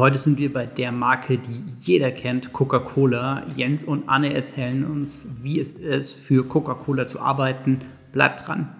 Heute sind wir bei der Marke, die jeder kennt, Coca-Cola. Jens und Anne erzählen uns, wie es ist, für Coca-Cola zu arbeiten. Bleibt dran.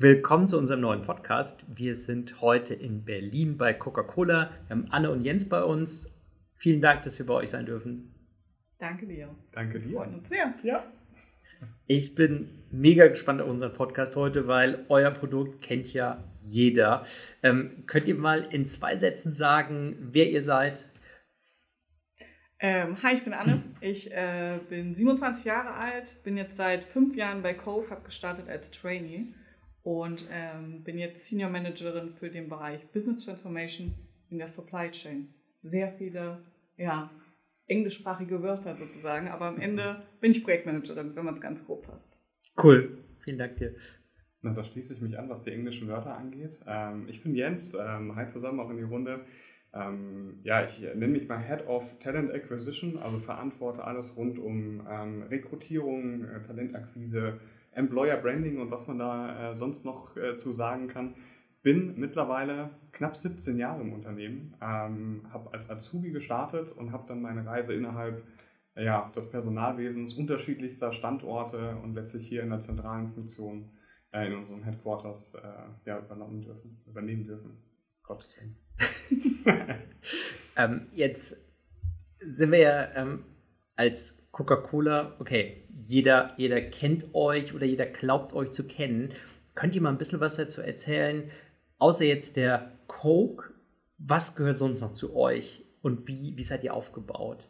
Willkommen zu unserem neuen Podcast. Wir sind heute in Berlin bei Coca-Cola. Wir haben Anne und Jens bei uns. Vielen Dank, dass wir bei euch sein dürfen. Danke dir. Danke dir. Freuen uns sehr. Ja. Ich bin mega gespannt auf unseren Podcast heute, weil euer Produkt kennt ja jeder. Ähm, könnt ihr mal in zwei Sätzen sagen, wer ihr seid? Ähm, hi, ich bin Anne. Ich äh, bin 27 Jahre alt, bin jetzt seit fünf Jahren bei Coke, habe gestartet als Trainee und ähm, bin jetzt Senior Managerin für den Bereich Business Transformation in der Supply Chain. Sehr viele, ja, englischsprachige Wörter sozusagen, aber am Ende bin ich Projektmanagerin, wenn man es ganz grob fasst. Cool, vielen Dank dir. Na, da schließe ich mich an, was die englischen Wörter angeht. Ähm, ich bin Jens, ähm, hi zusammen auch in die Runde. Ähm, ja, ich nenne mich mal Head of Talent Acquisition, also verantworte alles rund um ähm, Rekrutierung, äh, Talentakquise, Employer Branding und was man da äh, sonst noch äh, zu sagen kann. Bin mittlerweile knapp 17 Jahre im Unternehmen, ähm, habe als Azubi gestartet und habe dann meine Reise innerhalb ja, des Personalwesens unterschiedlichster Standorte und letztlich hier in der zentralen Funktion äh, in unserem Headquarters äh, ja, übernommen dürfen, übernehmen dürfen. Gottes Willen. ähm, jetzt sind wir ja ähm, als Coca-Cola, okay, jeder, jeder kennt euch oder jeder glaubt euch zu kennen. Könnt ihr mal ein bisschen was dazu erzählen? Außer jetzt der Coke, was gehört sonst noch zu euch und wie, wie seid ihr aufgebaut?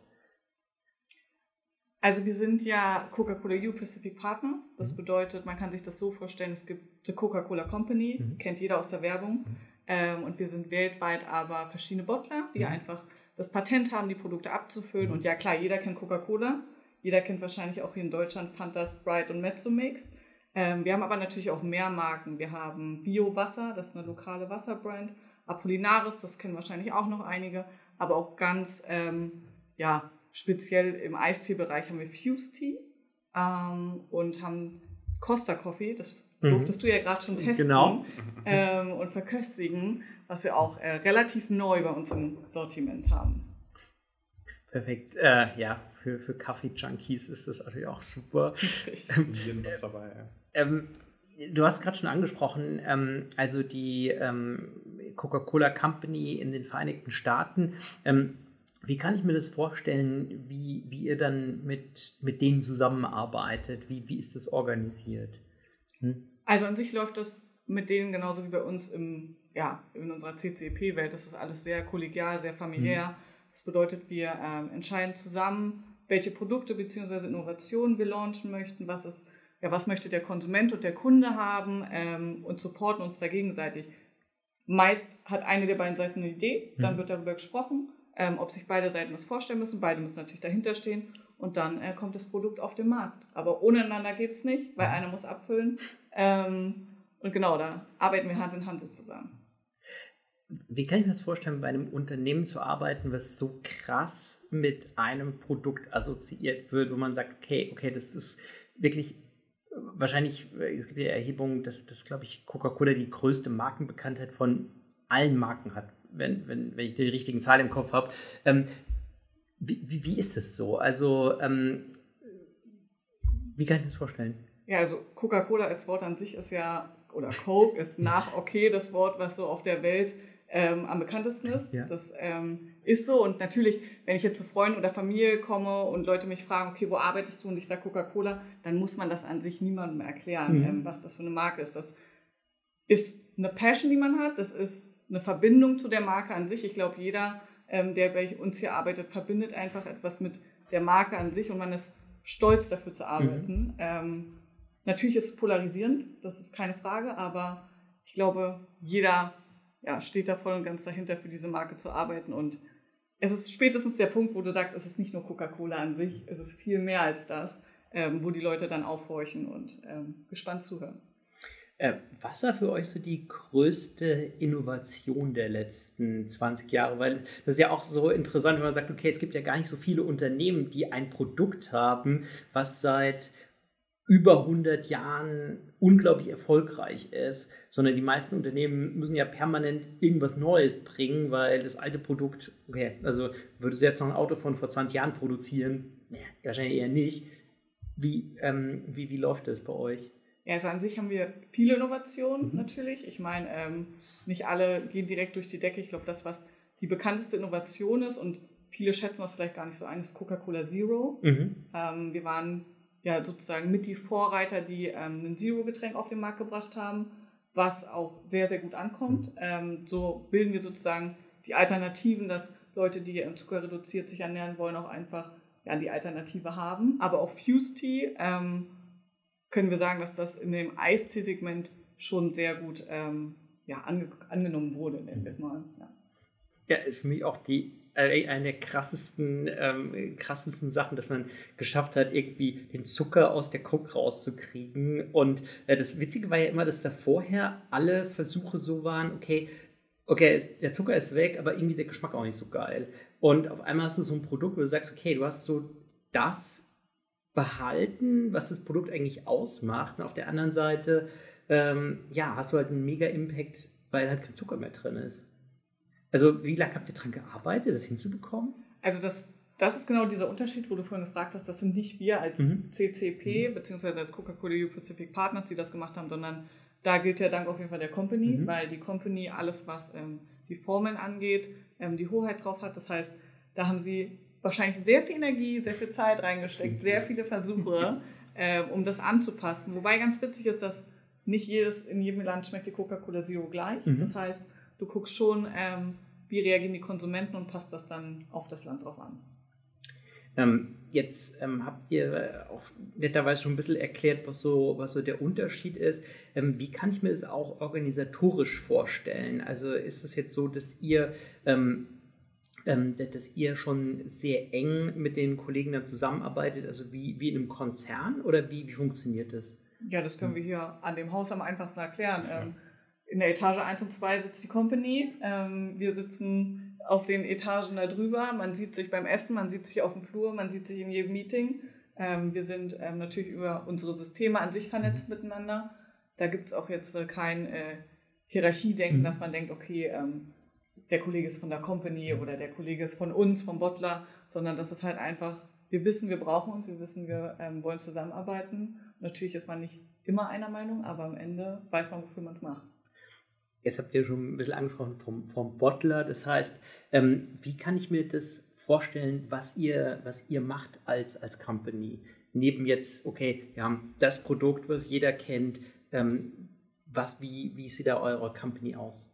Also wir sind ja Coca-Cola U Pacific Partners. Das mhm. bedeutet, man kann sich das so vorstellen, es gibt die Coca-Cola Company, mhm. kennt jeder aus der Werbung. Mhm. Ähm, und wir sind weltweit aber verschiedene Bottler, die mhm. einfach das Patent haben, die Produkte abzufüllen. Mhm. Und ja klar, jeder kennt Coca-Cola. Jeder kennt wahrscheinlich auch hier in Deutschland Fanta, Sprite und Mezzomix. Ähm, wir haben aber natürlich auch mehr Marken. Wir haben Bio Wasser, das ist eine lokale Wasserbrand. Apollinaris, das kennen wahrscheinlich auch noch einige. Aber auch ganz, ähm, ja, speziell im Eistee-Bereich haben wir Fuse Tea ähm, und haben Costa Coffee, das mhm. durftest du ja gerade schon testen genau. ähm, und verköstigen, was wir auch äh, relativ neu bei uns im Sortiment haben. Perfekt. Äh, ja, für, für Kaffee-Junkies ist das natürlich auch super. Richtig. Ähm, was dabei, ja. Ähm, du hast gerade schon angesprochen, ähm, also die ähm, Coca-Cola Company in den Vereinigten Staaten. Ähm, wie kann ich mir das vorstellen, wie, wie ihr dann mit, mit denen zusammenarbeitet? Wie, wie ist das organisiert? Hm? Also an sich läuft das mit denen genauso wie bei uns im, ja, in unserer CCP-Welt. Das ist alles sehr kollegial, sehr familiär. Hm. Das bedeutet, wir ähm, entscheiden zusammen, welche Produkte bzw. Innovationen wir launchen möchten, was ist, ja, was möchte der Konsument und der Kunde haben ähm, und supporten uns da gegenseitig. Meist hat eine der beiden Seiten eine Idee, dann mhm. wird darüber gesprochen, ähm, ob sich beide Seiten das vorstellen müssen. Beide müssen natürlich dahinter stehen und dann äh, kommt das Produkt auf den Markt. Aber ohne einander geht es nicht, weil einer muss abfüllen. Ähm, und genau, da arbeiten wir Hand in Hand sozusagen. Wie kann ich mir das vorstellen, bei einem Unternehmen zu arbeiten, was so krass mit einem Produkt assoziiert wird, wo man sagt, okay, okay, das ist wirklich wahrscheinlich es gibt ja Erhebungen, dass, dass glaube ich, Coca-Cola die größte Markenbekanntheit von allen Marken hat, wenn, wenn, wenn ich die richtigen Zahlen im Kopf habe. Ähm, wie, wie, wie, ist das so? Also, ähm, wie kann ich mir das vorstellen? Ja, also Coca-Cola als Wort an sich ist ja, oder Coke ist nach okay das Wort, was so auf der Welt ähm, am bekanntesten ist. Ja. Das ähm, ist so. Und natürlich, wenn ich jetzt zu Freunden oder Familie komme und Leute mich fragen, okay, wo arbeitest du? Und ich sage Coca-Cola, dann muss man das an sich niemandem erklären, mhm. ähm, was das für eine Marke ist. Das ist eine Passion, die man hat. Das ist eine Verbindung zu der Marke an sich. Ich glaube, jeder, ähm, der bei uns hier arbeitet, verbindet einfach etwas mit der Marke an sich und man ist stolz dafür zu arbeiten. Mhm. Ähm, natürlich ist es polarisierend, das ist keine Frage, aber ich glaube, jeder ja, steht da voll und ganz dahinter, für diese Marke zu arbeiten und es ist spätestens der Punkt, wo du sagst, es ist nicht nur Coca-Cola an sich, es ist viel mehr als das, ähm, wo die Leute dann aufhorchen und ähm, gespannt zuhören. Äh, was war für euch so die größte Innovation der letzten 20 Jahre? Weil das ist ja auch so interessant, wenn man sagt, okay, es gibt ja gar nicht so viele Unternehmen, die ein Produkt haben, was seit über 100 Jahren unglaublich erfolgreich ist, sondern die meisten Unternehmen müssen ja permanent irgendwas Neues bringen, weil das alte Produkt, okay, also würdest du jetzt noch ein Auto von vor 20 Jahren produzieren? Nee, wahrscheinlich eher nicht. Wie, ähm, wie, wie läuft das bei euch? Ja, also an sich haben wir viele Innovationen mhm. natürlich. Ich meine, ähm, nicht alle gehen direkt durch die Decke. Ich glaube, das, was die bekannteste Innovation ist und viele schätzen das vielleicht gar nicht so ein, ist Coca-Cola Zero. Mhm. Ähm, wir waren ja sozusagen mit die Vorreiter, die ähm, ein Zero-Getränk auf den Markt gebracht haben, was auch sehr, sehr gut ankommt. Mhm. Ähm, so bilden wir sozusagen die Alternativen, dass Leute, die Zucker reduziert sich ernähren wollen, auch einfach ja, die Alternative haben. Aber auch Fuse Tea ähm, können wir sagen, dass das in dem Eistee-Segment schon sehr gut ähm, ja, ange angenommen wurde, nennen wir es mal. Ja. ja, ist für mich auch die eine der krassesten, ähm, krassesten Sachen, dass man geschafft hat, irgendwie den Zucker aus der Coke rauszukriegen. Und äh, das Witzige war ja immer, dass da vorher alle Versuche so waren, okay, okay, der Zucker ist weg, aber irgendwie der Geschmack auch nicht so geil. Und auf einmal hast du so ein Produkt, wo du sagst, okay, du hast so das behalten, was das Produkt eigentlich ausmacht. Und auf der anderen Seite, ähm, ja, hast du halt einen mega Impact, weil halt kein Zucker mehr drin ist. Also, wie lange habt ihr daran gearbeitet, das hinzubekommen? Also, das, das ist genau dieser Unterschied, wo du vorhin gefragt hast. Das sind nicht wir als mhm. CCP, mhm. beziehungsweise als Coca-Cola EU Pacific Partners, die das gemacht haben, sondern da gilt der Dank auf jeden Fall der Company, mhm. weil die Company alles, was ähm, die Formeln angeht, ähm, die Hoheit drauf hat. Das heißt, da haben sie wahrscheinlich sehr viel Energie, sehr viel Zeit reingesteckt, sehr viele Versuche, äh, um das anzupassen. Wobei ganz witzig ist, dass nicht jedes, in jedem Land schmeckt die Coca-Cola Zero gleich. Mhm. Das heißt, du guckst schon, ähm, wie reagieren die Konsumenten und passt das dann auf das Land drauf an. Ähm, jetzt ähm, habt ihr auch netterweise schon ein bisschen erklärt, was so, was so der Unterschied ist. Ähm, wie kann ich mir das auch organisatorisch vorstellen? Also ist es jetzt so, dass ihr ähm, ähm, dass ihr schon sehr eng mit den Kollegen dann zusammenarbeitet, also wie, wie in einem Konzern oder wie, wie funktioniert das? Ja, das können wir hier an dem Haus am einfachsten erklären. In der Etage 1 und 2 sitzt die Company. Ähm, wir sitzen auf den Etagen da drüber. Man sieht sich beim Essen, man sieht sich auf dem Flur, man sieht sich in jedem Meeting. Ähm, wir sind ähm, natürlich über unsere Systeme an sich vernetzt mhm. miteinander. Da gibt es auch jetzt äh, kein äh, Hierarchiedenken, mhm. dass man denkt, okay, ähm, der Kollege ist von der Company oder der Kollege ist von uns, vom Bottler, sondern das ist halt einfach, wir wissen, wir brauchen uns, wir wissen, wir ähm, wollen zusammenarbeiten. Natürlich ist man nicht immer einer Meinung, aber am Ende weiß man, wofür man es macht. Jetzt habt ihr schon ein bisschen angesprochen vom, vom Bottler. Das heißt, ähm, wie kann ich mir das vorstellen, was ihr, was ihr macht als, als Company? Neben jetzt, okay, wir haben das Produkt, was jeder kennt. Ähm, was, wie, wie sieht da eure Company aus?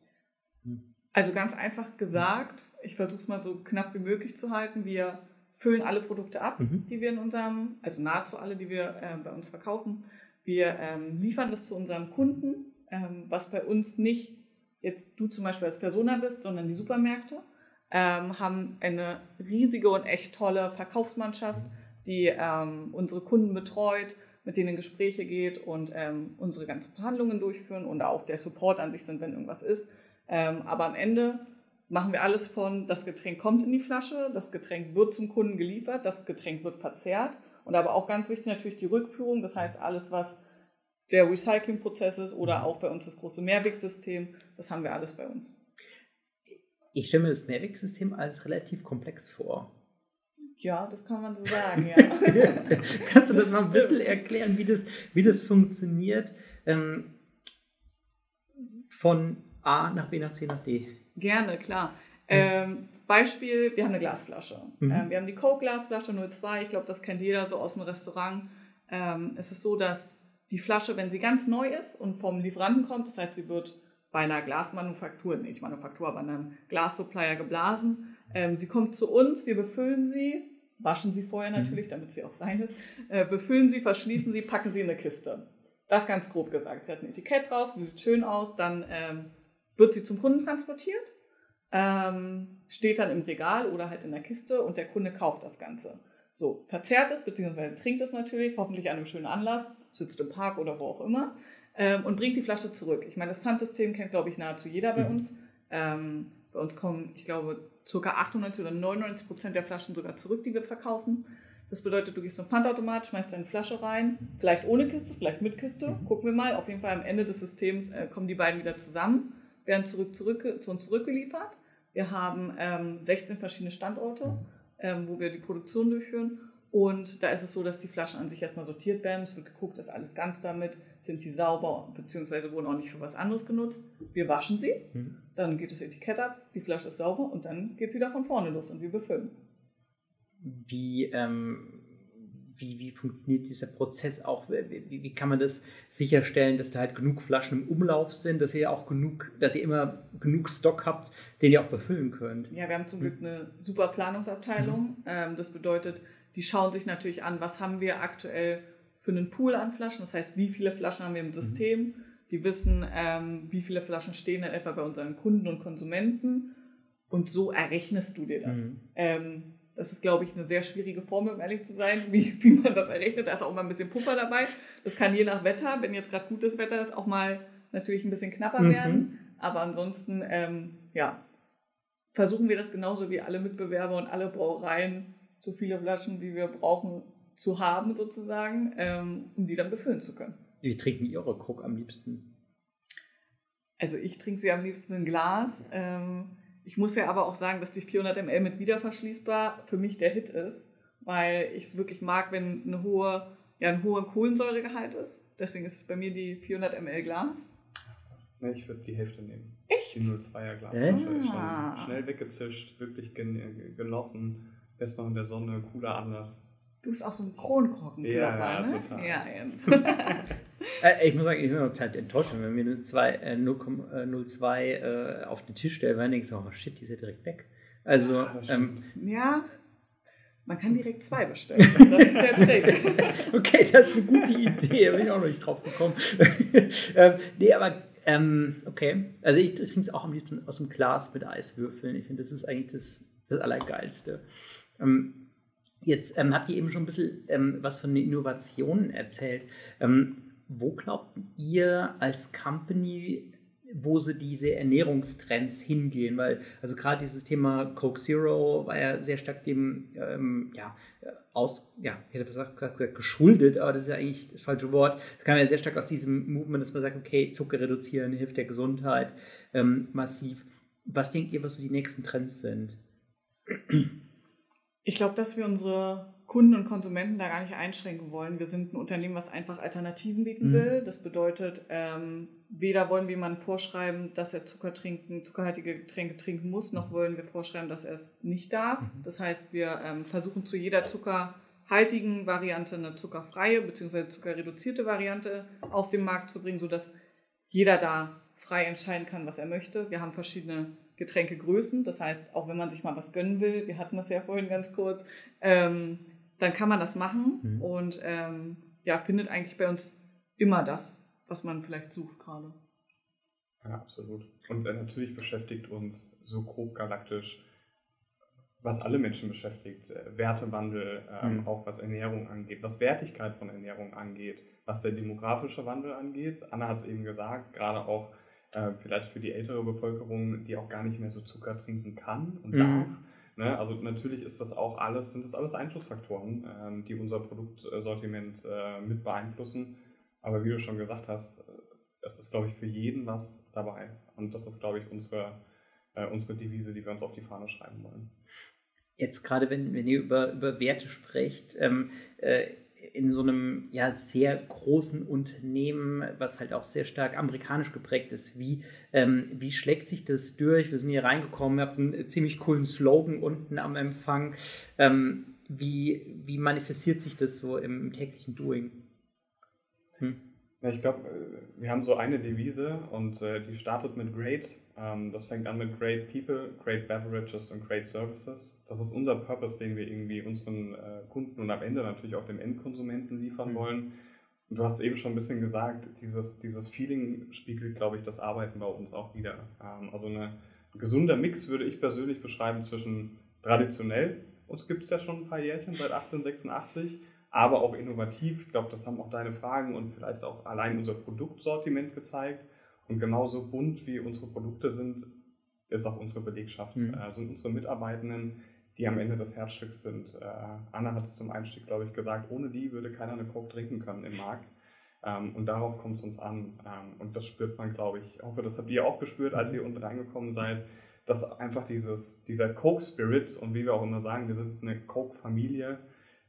Hm. Also ganz einfach gesagt, ich versuche es mal so knapp wie möglich zu halten. Wir füllen alle Produkte ab, mhm. die wir in unserem, also nahezu alle, die wir äh, bei uns verkaufen. Wir ähm, liefern das zu unserem Kunden, ähm, was bei uns nicht jetzt du zum Beispiel als Persona bist, sondern die Supermärkte, ähm, haben eine riesige und echt tolle Verkaufsmannschaft, die ähm, unsere Kunden betreut, mit denen Gespräche geht und ähm, unsere ganzen Verhandlungen durchführen und auch der Support an sich sind, wenn irgendwas ist. Ähm, aber am Ende machen wir alles von, das Getränk kommt in die Flasche, das Getränk wird zum Kunden geliefert, das Getränk wird verzehrt und aber auch ganz wichtig natürlich die Rückführung, das heißt alles, was der Recyclingprozess ist oder auch bei uns das große Mehrwegsystem, das haben wir alles bei uns. Ich stelle mir das Mehrwegsystem als relativ komplex vor. Ja, das kann man so sagen, ja. Kannst du das, das mal ein bisschen erklären, wie das, wie das funktioniert? Ähm, von A nach B nach C nach D? Gerne, klar. Mhm. Ähm, Beispiel, wir haben eine Glasflasche. Mhm. Ähm, wir haben die Coke-Glasflasche 02, ich glaube, das kennt jeder so aus dem Restaurant. Ähm, es ist so, dass die Flasche, wenn sie ganz neu ist und vom Lieferanten kommt, das heißt, sie wird bei einer Glasmanufaktur, nicht Manufaktur, aber einem Glassupplier geblasen. Ähm, sie kommt zu uns, wir befüllen sie, waschen sie vorher mhm. natürlich, damit sie auch rein ist, äh, befüllen sie, verschließen sie, packen sie in eine Kiste. Das ganz grob gesagt. Sie hat ein Etikett drauf, sie sieht schön aus, dann ähm, wird sie zum Kunden transportiert. ähm, steht dann im Regal oder halt in der Kiste und der Kunde kauft das Ganze. So, verzehrt es, beziehungsweise trinkt es natürlich, hoffentlich an einem schönen Anlass, sitzt im Park oder wo auch immer, ähm, und bringt die Flasche zurück. Ich meine, das Pfandsystem kennt, glaube ich, nahezu jeder bei mhm. uns. Ähm, bei uns kommen, ich glaube, ca. 98 oder 99 Prozent der Flaschen sogar zurück, die wir verkaufen. Das bedeutet, du gehst zum Pfandautomat, schmeißt deine Flasche rein, vielleicht ohne Kiste, vielleicht mit Kiste. Mhm. Gucken wir mal. Auf jeden Fall am Ende des Systems äh, kommen die beiden wieder zusammen, werden zurück, zurück zu uns zurückgeliefert. Wir haben ähm, 16 verschiedene Standorte, ähm, wo wir die Produktion durchführen. Und da ist es so, dass die Flaschen an sich erstmal sortiert werden. Es wird geguckt, ist alles ganz damit, sind sie sauber, beziehungsweise wurden auch nicht für was anderes genutzt. Wir waschen sie, mhm. dann geht das Etikett ab, die Flasche ist sauber und dann geht es wieder von vorne los und wir befüllen. Wie ähm, wie, wie funktioniert dieser Prozess auch? Wie, wie, kann man das sicherstellen, dass da halt genug Flaschen im Umlauf sind, dass ihr auch genug, dass ihr immer genug Stock habt, den ihr auch befüllen könnt? Ja, wir haben zum Glück eine super Planungsabteilung. Mhm. das bedeutet, die schauen sich natürlich an, was haben wir aktuell für einen Pool an Flaschen. Das heißt, wie viele Flaschen haben wir im mhm. System? Mhm. Die wissen, ähm, wie viele Flaschen stehen dann etwa bei unseren Kunden und Konsumenten. Und so errechnest du dir das. Mhm. Ähm, das ist, glaube ich, eine sehr schwierige Formel, um ehrlich zu sein, wie, wie man das errechnet. Da ist auch mal ein bisschen Puffer dabei. Das kann je nach Wetter, wenn jetzt gerade gutes Wetter ist, auch mal natürlich ein bisschen knapper mhm. werden. Aber ansonsten, ähm, ja, versuchen wir das genauso wie alle Mitbewerber und alle Brauereien, so viele Flaschen, wie wir brauchen, zu haben, sozusagen, ähm, um die dann befüllen zu können. Wie trinken ihr eure Coke am liebsten? Also ich trinke sie am liebsten in Glas. Ähm, ich muss ja aber auch sagen, dass die 400 ml mit wiederverschließbar für mich der Hit ist, weil ich es wirklich mag, wenn eine hohe, ja, ein hoher Kohlensäuregehalt ist. Deswegen ist es bei mir die 400 ml Glas. Ne, ich würde die Hälfte nehmen. Echt? Die 02er Glasflasche ist schon schnell weggezischt, wirklich genossen. Best noch in der Sonne, cooler Anlass. Du bist auch so ein Kronkorken ja, dabei, ja, ne? total. Ja, jetzt. äh, ich muss sagen, ich bin halt enttäuscht, wenn wir eine 0,02 äh, äh, auf den Tisch stellen, weil ich denke, oh shit, die ist ja direkt weg. Also, ja, ähm, ja, man kann direkt zwei bestellen. Das ist der Trick. okay, das ist eine gute Idee, da bin ich auch noch nicht drauf gekommen. ähm, nee, aber ähm, okay. Also ich trinke es auch am liebsten aus dem Glas mit Eiswürfeln. Ich finde, das ist eigentlich das, das Allergeilste. Ähm, Jetzt ähm, habt ihr eben schon ein bisschen ähm, was von den Innovationen erzählt. Ähm, wo glaubt ihr als Company, wo so diese Ernährungstrends hingehen? Weil, also gerade dieses Thema Coke Zero war ja sehr stark dem, ähm, ja, aus, ja, ich hätte gesagt, gesagt, geschuldet, aber das ist ja eigentlich das falsche Wort. Das kam ja sehr stark aus diesem Movement, dass man sagt, okay, Zucker reduzieren hilft der Gesundheit ähm, massiv. Was denkt ihr, was so die nächsten Trends sind? Ich glaube, dass wir unsere Kunden und Konsumenten da gar nicht einschränken wollen. Wir sind ein Unternehmen, was einfach Alternativen bieten mhm. will. Das bedeutet, ähm, weder wollen wir jemandem vorschreiben, dass er Zucker trinken, zuckerhaltige Getränke trinken muss, noch wollen wir vorschreiben, dass er es nicht darf. Mhm. Das heißt, wir ähm, versuchen zu jeder zuckerhaltigen Variante eine zuckerfreie bzw. zuckerreduzierte Variante auf den Markt zu bringen, sodass jeder da frei entscheiden kann, was er möchte. Wir haben verschiedene Getränkegrößen. Das heißt, auch wenn man sich mal was gönnen will, wir hatten das ja vorhin ganz kurz, ähm, dann kann man das machen mhm. und ähm, ja, findet eigentlich bei uns immer das, was man vielleicht sucht gerade. Ja, absolut. Und äh, natürlich beschäftigt uns so grob galaktisch, was alle Menschen beschäftigt, äh, Wertewandel, ähm, mhm. auch was Ernährung angeht, was Wertigkeit von Ernährung angeht, was der demografische Wandel angeht. Anna hat es eben gesagt, gerade auch äh, vielleicht für die ältere Bevölkerung, die auch gar nicht mehr so Zucker trinken kann und mhm. darf. Ne? Also natürlich ist das auch alles, sind das alles Einflussfaktoren, ähm, die unser Produktsortiment äh, mit beeinflussen. Aber wie du schon gesagt hast, äh, es ist, glaube ich, für jeden was dabei. Und das ist, glaube ich, unsere, äh, unsere Devise, die wir uns auf die Fahne schreiben wollen. Jetzt gerade, wenn, wenn ihr über, über Werte sprecht, ähm, äh, in so einem ja sehr großen Unternehmen, was halt auch sehr stark amerikanisch geprägt ist. Wie, ähm, wie schlägt sich das durch? Wir sind hier reingekommen, ihr habt einen ziemlich coolen Slogan unten am Empfang. Ähm, wie, wie manifestiert sich das so im, im täglichen Doing? Hm? Ich glaube, äh, wir haben so eine Devise und äh, die startet mit Great. Ähm, das fängt an mit Great People, Great Beverages und Great Services. Das ist unser Purpose, den wir irgendwie unseren äh, Kunden und am Ende natürlich auch dem Endkonsumenten liefern mhm. wollen. Und du hast eben schon ein bisschen gesagt, dieses, dieses Feeling spiegelt, glaube ich, das Arbeiten bei uns auch wieder. Ähm, also eine, gesunder Mix würde ich persönlich beschreiben zwischen traditionell, uns gibt es ja schon ein paar Jährchen, seit 1886, aber auch innovativ. Ich glaube, das haben auch deine Fragen und vielleicht auch allein unser Produktsortiment gezeigt. Und genauso bunt wie unsere Produkte sind, ist auch unsere Belegschaft, mhm. äh, sind unsere Mitarbeitenden, die am Ende das Herzstück sind. Äh, Anna hat es zum Einstieg, glaube ich, gesagt, ohne die würde keiner eine Coke trinken können im Markt. Ähm, und darauf kommt es uns an. Ähm, und das spürt man, glaube ich. Ich hoffe, das habt ihr auch gespürt, als ihr unten reingekommen seid, dass einfach dieses, dieser Coke-Spirit und wie wir auch immer sagen, wir sind eine Coke-Familie,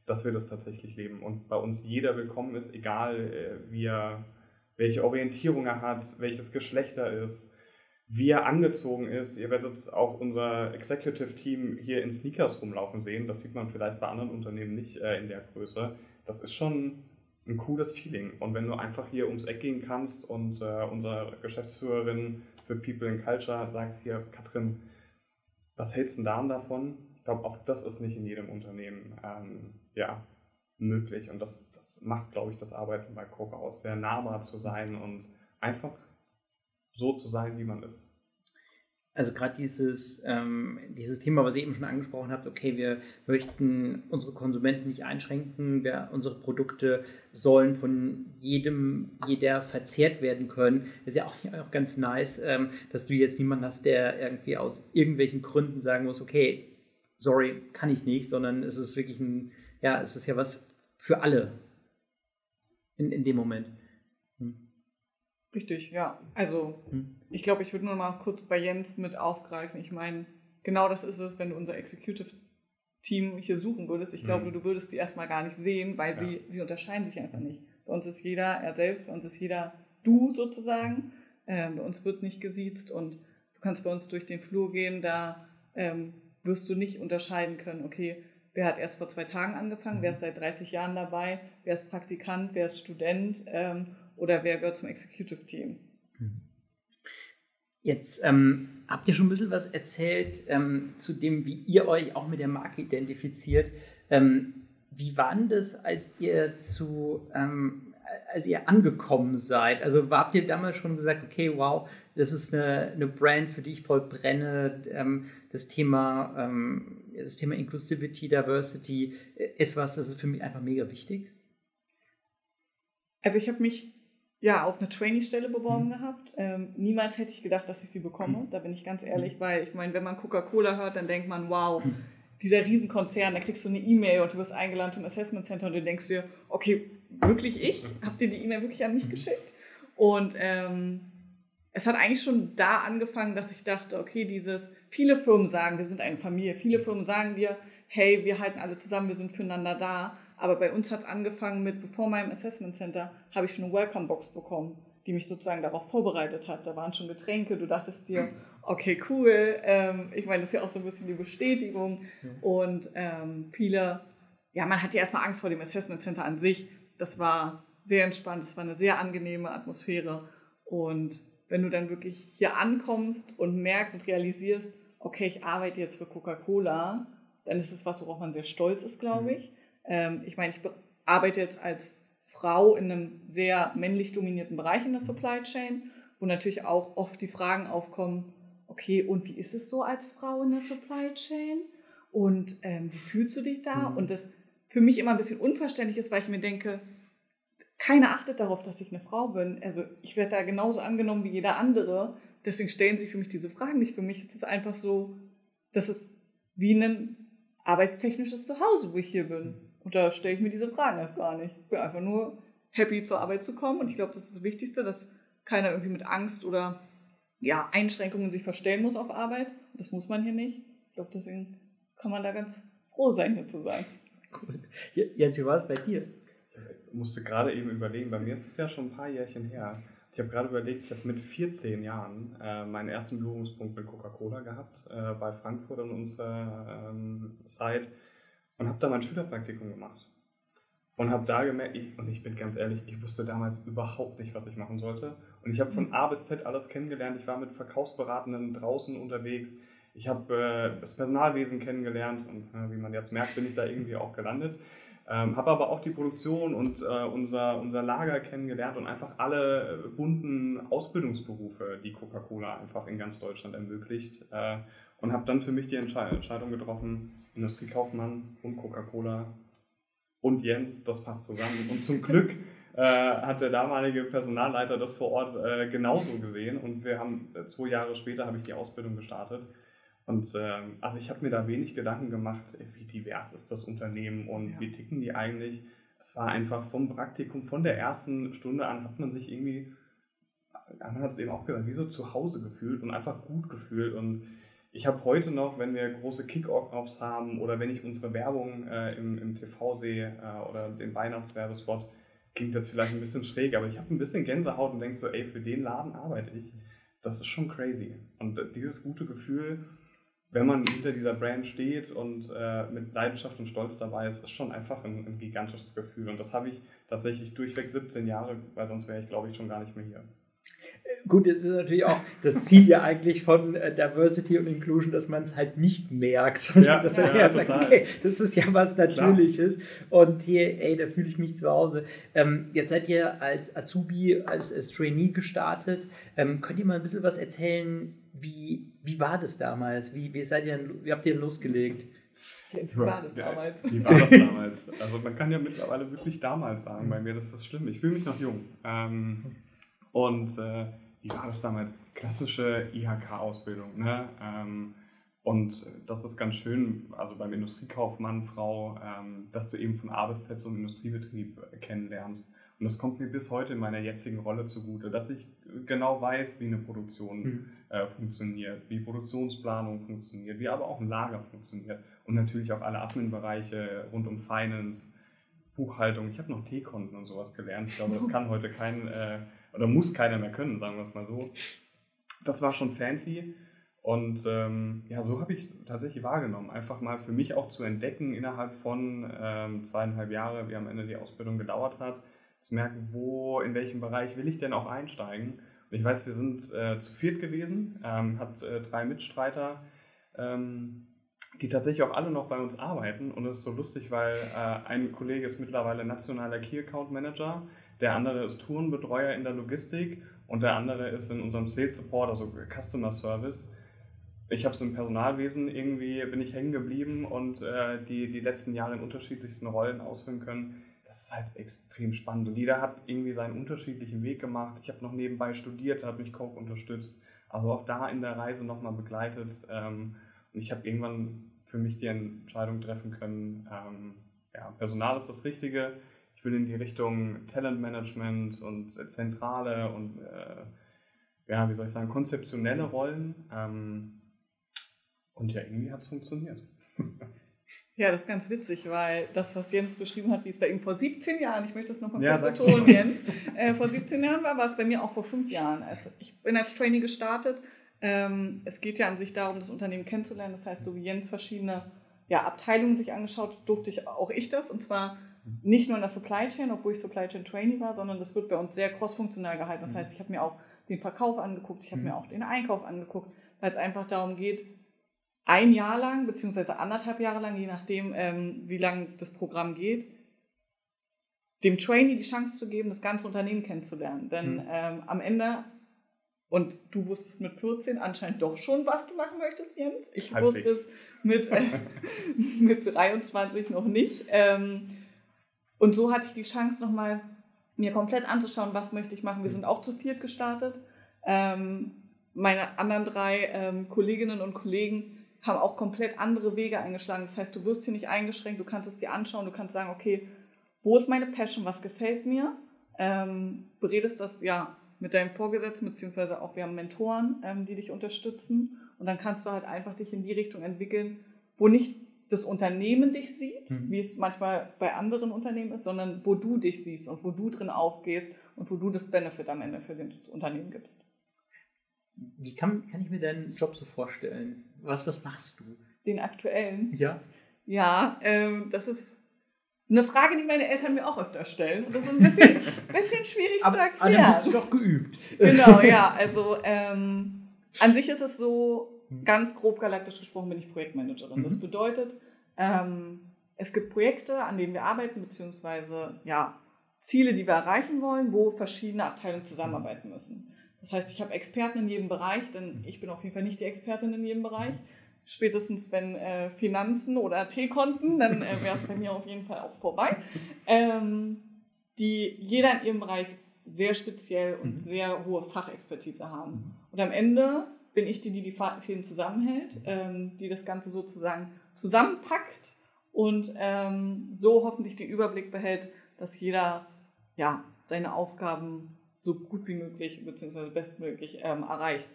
dass wir das tatsächlich leben. Und bei uns jeder willkommen ist, egal äh, wie er, welche Orientierung er hat, welches Geschlecht er ist wie er angezogen ist. Ihr werdet auch unser Executive-Team hier in Sneakers rumlaufen sehen. Das sieht man vielleicht bei anderen Unternehmen nicht äh, in der Größe. Das ist schon ein cooles Feeling. Und wenn du einfach hier ums Eck gehen kannst und äh, unsere Geschäftsführerin für People and Culture sagst hier, Katrin, was hältst du denn davon? Ich glaube, auch das ist nicht in jedem Unternehmen ähm, ja, möglich. Und das, das macht, glaube ich, das Arbeiten bei Coca aus, sehr nahbar zu sein und einfach so zu sein, wie man ist. Also gerade dieses, ähm, dieses Thema, was ihr eben schon angesprochen habt, okay, wir möchten unsere Konsumenten nicht einschränken, wir, unsere Produkte sollen von jedem, jeder verzehrt werden können. Ist ja auch, auch ganz nice, ähm, dass du jetzt niemanden hast, der irgendwie aus irgendwelchen Gründen sagen muss, okay, sorry, kann ich nicht, sondern es ist wirklich ein, ja, es ist ja was für alle in, in dem Moment. Richtig, ja. Also hm. ich glaube, ich würde nur mal kurz bei Jens mit aufgreifen. Ich meine, genau das ist es, wenn du unser Executive Team hier suchen würdest. Ich glaube, hm. du würdest sie erstmal gar nicht sehen, weil ja. sie, sie unterscheiden sich einfach nicht. Bei uns ist jeder er selbst, bei uns ist jeder du sozusagen. Ähm, bei uns wird nicht gesiezt und du kannst bei uns durch den Flur gehen, da ähm, wirst du nicht unterscheiden können, okay, wer hat erst vor zwei Tagen angefangen, wer ist seit 30 Jahren dabei, wer ist Praktikant, wer ist Student ähm, oder wer gehört zum Executive Team. Jetzt ähm, habt ihr schon ein bisschen was erzählt ähm, zu dem, wie ihr euch auch mit der Marke identifiziert. Ähm, wie war denn das, als ihr zu, ähm, als ihr angekommen seid? Also habt ihr damals schon gesagt, okay, wow, das ist eine, eine Brand, für die ich voll brenne. Ähm, das Thema, das Thema Inclusivity, Diversity ist was, das ist für mich einfach mega wichtig. Also ich habe mich ja, auf eine Trainee-Stelle beworben mhm. gehabt. Ähm, niemals hätte ich gedacht, dass ich sie bekomme, mhm. da bin ich ganz ehrlich, hm. weil ich meine, wenn man Coca-Cola hört, dann denkt man, wow, mhm. dieser Riesenkonzern, da kriegst du eine E-Mail und du wirst eingeladen zum Assessment Center und du denkst dir, okay, wirklich ich? Habt ihr die E-Mail wirklich an mich hm. geschickt? Und ähm, es hat eigentlich schon da angefangen, dass ich dachte, okay, dieses, viele Firmen sagen, wir sind eine Familie, viele Firmen sagen dir, hey, wir halten alle zusammen, wir sind füreinander da. Aber bei uns hat es angefangen mit, bevor meinem Assessment Center, habe ich schon eine Welcome-Box bekommen, die mich sozusagen darauf vorbereitet hat. Da waren schon Getränke, du dachtest dir, okay, cool. Ähm, ich meine, das ist ja auch so ein bisschen die Bestätigung. Und ähm, viele, ja, man hatte erstmal Angst vor dem Assessment Center an sich. Das war sehr entspannt, es war eine sehr angenehme Atmosphäre. Und wenn du dann wirklich hier ankommst und merkst und realisierst, okay, ich arbeite jetzt für Coca-Cola, dann ist es was, worauf man sehr stolz ist, glaube ich. Ähm, ich meine, ich arbeite jetzt als Frau in einem sehr männlich dominierten Bereich in der Supply Chain, wo natürlich auch oft die Fragen aufkommen, okay, und wie ist es so als Frau in der Supply Chain? Und ähm, wie fühlst du dich da? Mhm. Und das für mich immer ein bisschen unverständlich ist, weil ich mir denke, keiner achtet darauf, dass ich eine Frau bin. Also ich werde da genauso angenommen wie jeder andere. Deswegen stellen sich für mich diese Fragen nicht. Für mich ist es einfach so, das ist wie ein arbeitstechnisches Zuhause, wo ich hier bin. Und da stelle ich mir diese Fragen erst gar nicht. Ich bin einfach nur happy zur Arbeit zu kommen. Und ich glaube, das ist das Wichtigste, dass keiner irgendwie mit Angst oder ja, Einschränkungen sich verstellen muss auf Arbeit. Das muss man hier nicht. Ich glaube, deswegen kann man da ganz froh sein, hier zu sein. Cool. Jens, wie war es bei dir? Ich musste gerade eben überlegen, bei mir ist es ja schon ein paar Jährchen her. Ich habe gerade überlegt, ich habe mit 14 Jahren äh, meinen ersten Berührungspunkt mit Coca-Cola gehabt, äh, bei Frankfurt an unserer ähm, Site und habe da mein Schülerpraktikum gemacht. Und habe da gemerkt, ich, und ich bin ganz ehrlich, ich wusste damals überhaupt nicht, was ich machen sollte. Und ich habe von A bis Z alles kennengelernt. Ich war mit Verkaufsberatenden draußen unterwegs. Ich habe äh, das Personalwesen kennengelernt und äh, wie man jetzt merkt, bin ich da irgendwie auch gelandet. Ähm, habe aber auch die Produktion und äh, unser, unser Lager kennengelernt und einfach alle bunten Ausbildungsberufe, die Coca-Cola einfach in ganz Deutschland ermöglicht. Äh, und habe dann für mich die Entscheidung getroffen, Industriekaufmann und Coca-Cola und Jens, das passt zusammen. Und zum Glück äh, hat der damalige Personalleiter das vor Ort äh, genauso gesehen und wir haben äh, zwei Jahre später habe ich die Ausbildung gestartet. Und ähm, also ich habe mir da wenig Gedanken gemacht, wie divers ist das Unternehmen und ja. wie ticken die eigentlich. Es war einfach vom Praktikum, von der ersten Stunde an hat man sich irgendwie, Anna hat es eben auch gesagt, wie so zu Hause gefühlt und einfach gut gefühlt. Und ich habe heute noch, wenn wir große Kick-Offs haben oder wenn ich unsere Werbung äh, im, im TV sehe äh, oder den Weihnachtswerbespot, klingt das vielleicht ein bisschen schräg, aber ich habe ein bisschen Gänsehaut und denke so, ey, für den Laden arbeite ich. Das ist schon crazy. Und dieses gute Gefühl, wenn man hinter dieser Brand steht und äh, mit Leidenschaft und Stolz dabei ist, ist schon einfach ein, ein gigantisches Gefühl. Und das habe ich tatsächlich durchweg 17 Jahre, weil sonst wäre ich, glaube ich, schon gar nicht mehr hier. Gut, jetzt ist natürlich auch das Ziel ja eigentlich von äh, Diversity und Inclusion, dass man es halt nicht merkt, sondern ja, dass man ja, ja sagt, okay, das ist ja was Natürliches Klar. und hier, ey, da fühle ich mich zu Hause. Ähm, jetzt seid ihr als Azubi, als, als Trainee gestartet. Ähm, könnt ihr mal ein bisschen was erzählen, wie, wie war das damals? Wie, wie, seid ihr, wie habt ihr losgelegt? Wie war das damals? Wie war das damals? Also man kann ja mittlerweile wirklich damals sagen, bei mir das ist schlimm. Ich fühle mich noch jung. Ähm, und äh, wie war das damals? Klassische IHK-Ausbildung. Ne? Ähm, und das ist ganz schön, also beim Industriekaufmann, Frau, ähm, dass du eben von A bis Z so einen Industriebetrieb äh, kennenlernst. Und das kommt mir bis heute in meiner jetzigen Rolle zugute, dass ich genau weiß, wie eine Produktion mhm. äh, funktioniert, wie Produktionsplanung funktioniert, wie aber auch ein Lager funktioniert. Und natürlich auch alle Admin-Bereiche rund um Finance, Buchhaltung. Ich habe noch T-Konten und sowas gelernt. Ich glaube, das kann heute kein äh, oder muss keiner mehr können, sagen wir es mal so. Das war schon fancy. Und ähm, ja, so habe ich es tatsächlich wahrgenommen. Einfach mal für mich auch zu entdecken innerhalb von ähm, zweieinhalb Jahren, wie am Ende die Ausbildung gedauert hat, zu merken, wo, in welchem Bereich will ich denn auch einsteigen. Und ich weiß, wir sind äh, zu viert gewesen, ähm, hat äh, drei Mitstreiter, ähm, die tatsächlich auch alle noch bei uns arbeiten. Und es ist so lustig, weil äh, ein Kollege ist mittlerweile nationaler Key Account Manager der andere ist Tourenbetreuer in der Logistik und der andere ist in unserem Sales Support, also Customer Service. Ich habe es im Personalwesen irgendwie, bin ich hängen geblieben und äh, die, die letzten Jahre in unterschiedlichsten Rollen ausführen können. Das ist halt extrem spannend und jeder hat irgendwie seinen unterschiedlichen Weg gemacht. Ich habe noch nebenbei studiert, habe mich Coach unterstützt, also auch da in der Reise nochmal begleitet. Ähm, und ich habe irgendwann für mich die Entscheidung treffen können, ähm, ja, Personal ist das Richtige will in die Richtung Talentmanagement und Zentrale und äh, ja, wie soll ich sagen, konzeptionelle Rollen. Ähm, und ja, irgendwie hat es funktioniert. Ja, das ist ganz witzig, weil das, was Jens beschrieben hat, wie es bei ihm vor 17 Jahren, ich möchte das nochmal ja, kurz betonen, Jens, äh, vor 17 Jahren war, war es bei mir auch vor fünf Jahren. Also ich bin als Trainee gestartet. Ähm, es geht ja an sich darum, das Unternehmen kennenzulernen. Das heißt, so wie Jens verschiedene ja, Abteilungen sich angeschaut, durfte ich auch ich das. Und zwar nicht nur in der Supply Chain, obwohl ich Supply Chain Trainee war, sondern das wird bei uns sehr crossfunktional gehalten. Das mhm. heißt, ich habe mir auch den Verkauf angeguckt, ich habe mhm. mir auch den Einkauf angeguckt, weil es einfach darum geht, ein Jahr lang, beziehungsweise anderthalb Jahre lang, je nachdem, ähm, wie lang das Programm geht, dem Trainee die Chance zu geben, das ganze Unternehmen kennenzulernen. Denn mhm. ähm, am Ende, und du wusstest mit 14 anscheinend doch schon, was du machen möchtest, Jens. Ich Halbwegs. wusste es mit, äh, mit 23 noch nicht. Ähm, und so hatte ich die Chance, nochmal mir komplett anzuschauen, was möchte ich machen. Wir sind auch zu viert gestartet. Ähm, meine anderen drei ähm, Kolleginnen und Kollegen haben auch komplett andere Wege eingeschlagen. Das heißt, du wirst hier nicht eingeschränkt, du kannst es dir anschauen, du kannst sagen, okay, wo ist meine Passion, was gefällt mir? Ähm, beredest das ja mit deinem Vorgesetzten, beziehungsweise auch wir haben Mentoren, ähm, die dich unterstützen. Und dann kannst du halt einfach dich in die Richtung entwickeln, wo nicht das Unternehmen dich sieht, mhm. wie es manchmal bei anderen Unternehmen ist, sondern wo du dich siehst und wo du drin aufgehst und wo du das Benefit am Ende für das Unternehmen gibst. Wie kann, kann ich mir deinen Job so vorstellen? Was, was machst du? Den aktuellen? Ja. Ja, ähm, das ist eine Frage, die meine Eltern mir auch öfter stellen. Und das ist ein bisschen, bisschen schwierig aber, zu erklären. Aber dann bist du doch geübt. Genau, ja. Also ähm, an sich ist es so, ganz grob galaktisch gesprochen bin ich Projektmanagerin. Mhm. Das bedeutet, ähm, es gibt Projekte, an denen wir arbeiten, beziehungsweise ja, Ziele, die wir erreichen wollen, wo verschiedene Abteilungen zusammenarbeiten müssen. Das heißt, ich habe Experten in jedem Bereich, denn ich bin auf jeden Fall nicht die Expertin in jedem Bereich. Spätestens wenn äh, Finanzen oder T-Konten, dann äh, wäre es bei mir auf jeden Fall auch vorbei. Ähm, die jeder in ihrem Bereich sehr speziell und mhm. sehr hohe Fachexpertise haben. Mhm. Und am Ende bin ich die, die die Fäden zusammenhält, ähm, die das Ganze sozusagen zusammenpackt und ähm, so hoffentlich den Überblick behält, dass jeder ja, seine Aufgaben so gut wie möglich bzw. bestmöglich ähm, erreicht.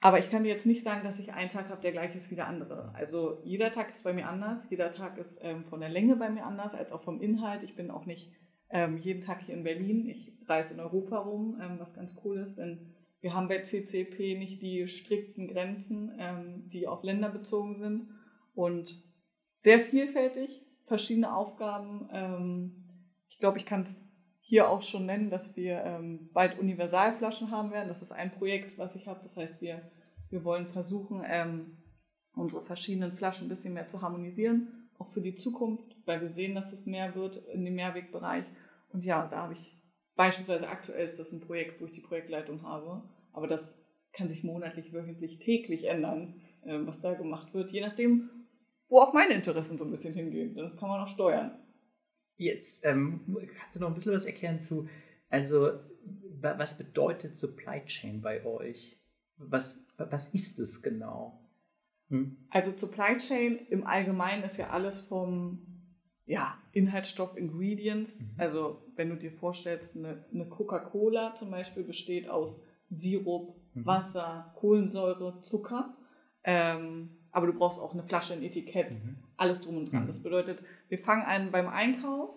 Aber ich kann dir jetzt nicht sagen, dass ich einen Tag habe, der gleich ist wie der andere. Also jeder Tag ist bei mir anders, jeder Tag ist ähm, von der Länge bei mir anders, als auch vom Inhalt. Ich bin auch nicht ähm, jeden Tag hier in Berlin. Ich reise in Europa rum, ähm, was ganz cool ist, denn wir haben bei CCP nicht die strikten Grenzen, ähm, die auf Länder bezogen sind und sehr vielfältig, verschiedene Aufgaben. Ähm, ich glaube, ich kann es hier auch schon nennen, dass wir ähm, bald Universalflaschen haben werden. Das ist ein Projekt, was ich habe. Das heißt, wir, wir wollen versuchen, ähm, unsere verschiedenen Flaschen ein bisschen mehr zu harmonisieren, auch für die Zukunft, weil wir sehen, dass es mehr wird in dem Mehrwegbereich. Und ja, da habe ich beispielsweise aktuell ist das ein Projekt, wo ich die Projektleitung habe. Aber das kann sich monatlich, wöchentlich, täglich ändern, äh, was da gemacht wird, je nachdem, wo auch meine Interessen so ein bisschen hingehen. Denn das kann man auch steuern. Jetzt ähm, kannst du noch ein bisschen was erklären zu, also was bedeutet Supply Chain bei euch? Was, was ist es genau? Hm? Also Supply Chain im Allgemeinen ist ja alles vom ja, Inhaltsstoff, Ingredients. Mhm. Also wenn du dir vorstellst, eine, eine Coca-Cola zum Beispiel besteht aus Sirup, mhm. Wasser, Kohlensäure, Zucker. Ähm, aber du brauchst auch eine Flasche, ein Etikett, mhm. Alles drum und dran. Mhm. Das bedeutet, wir fangen an beim Einkauf,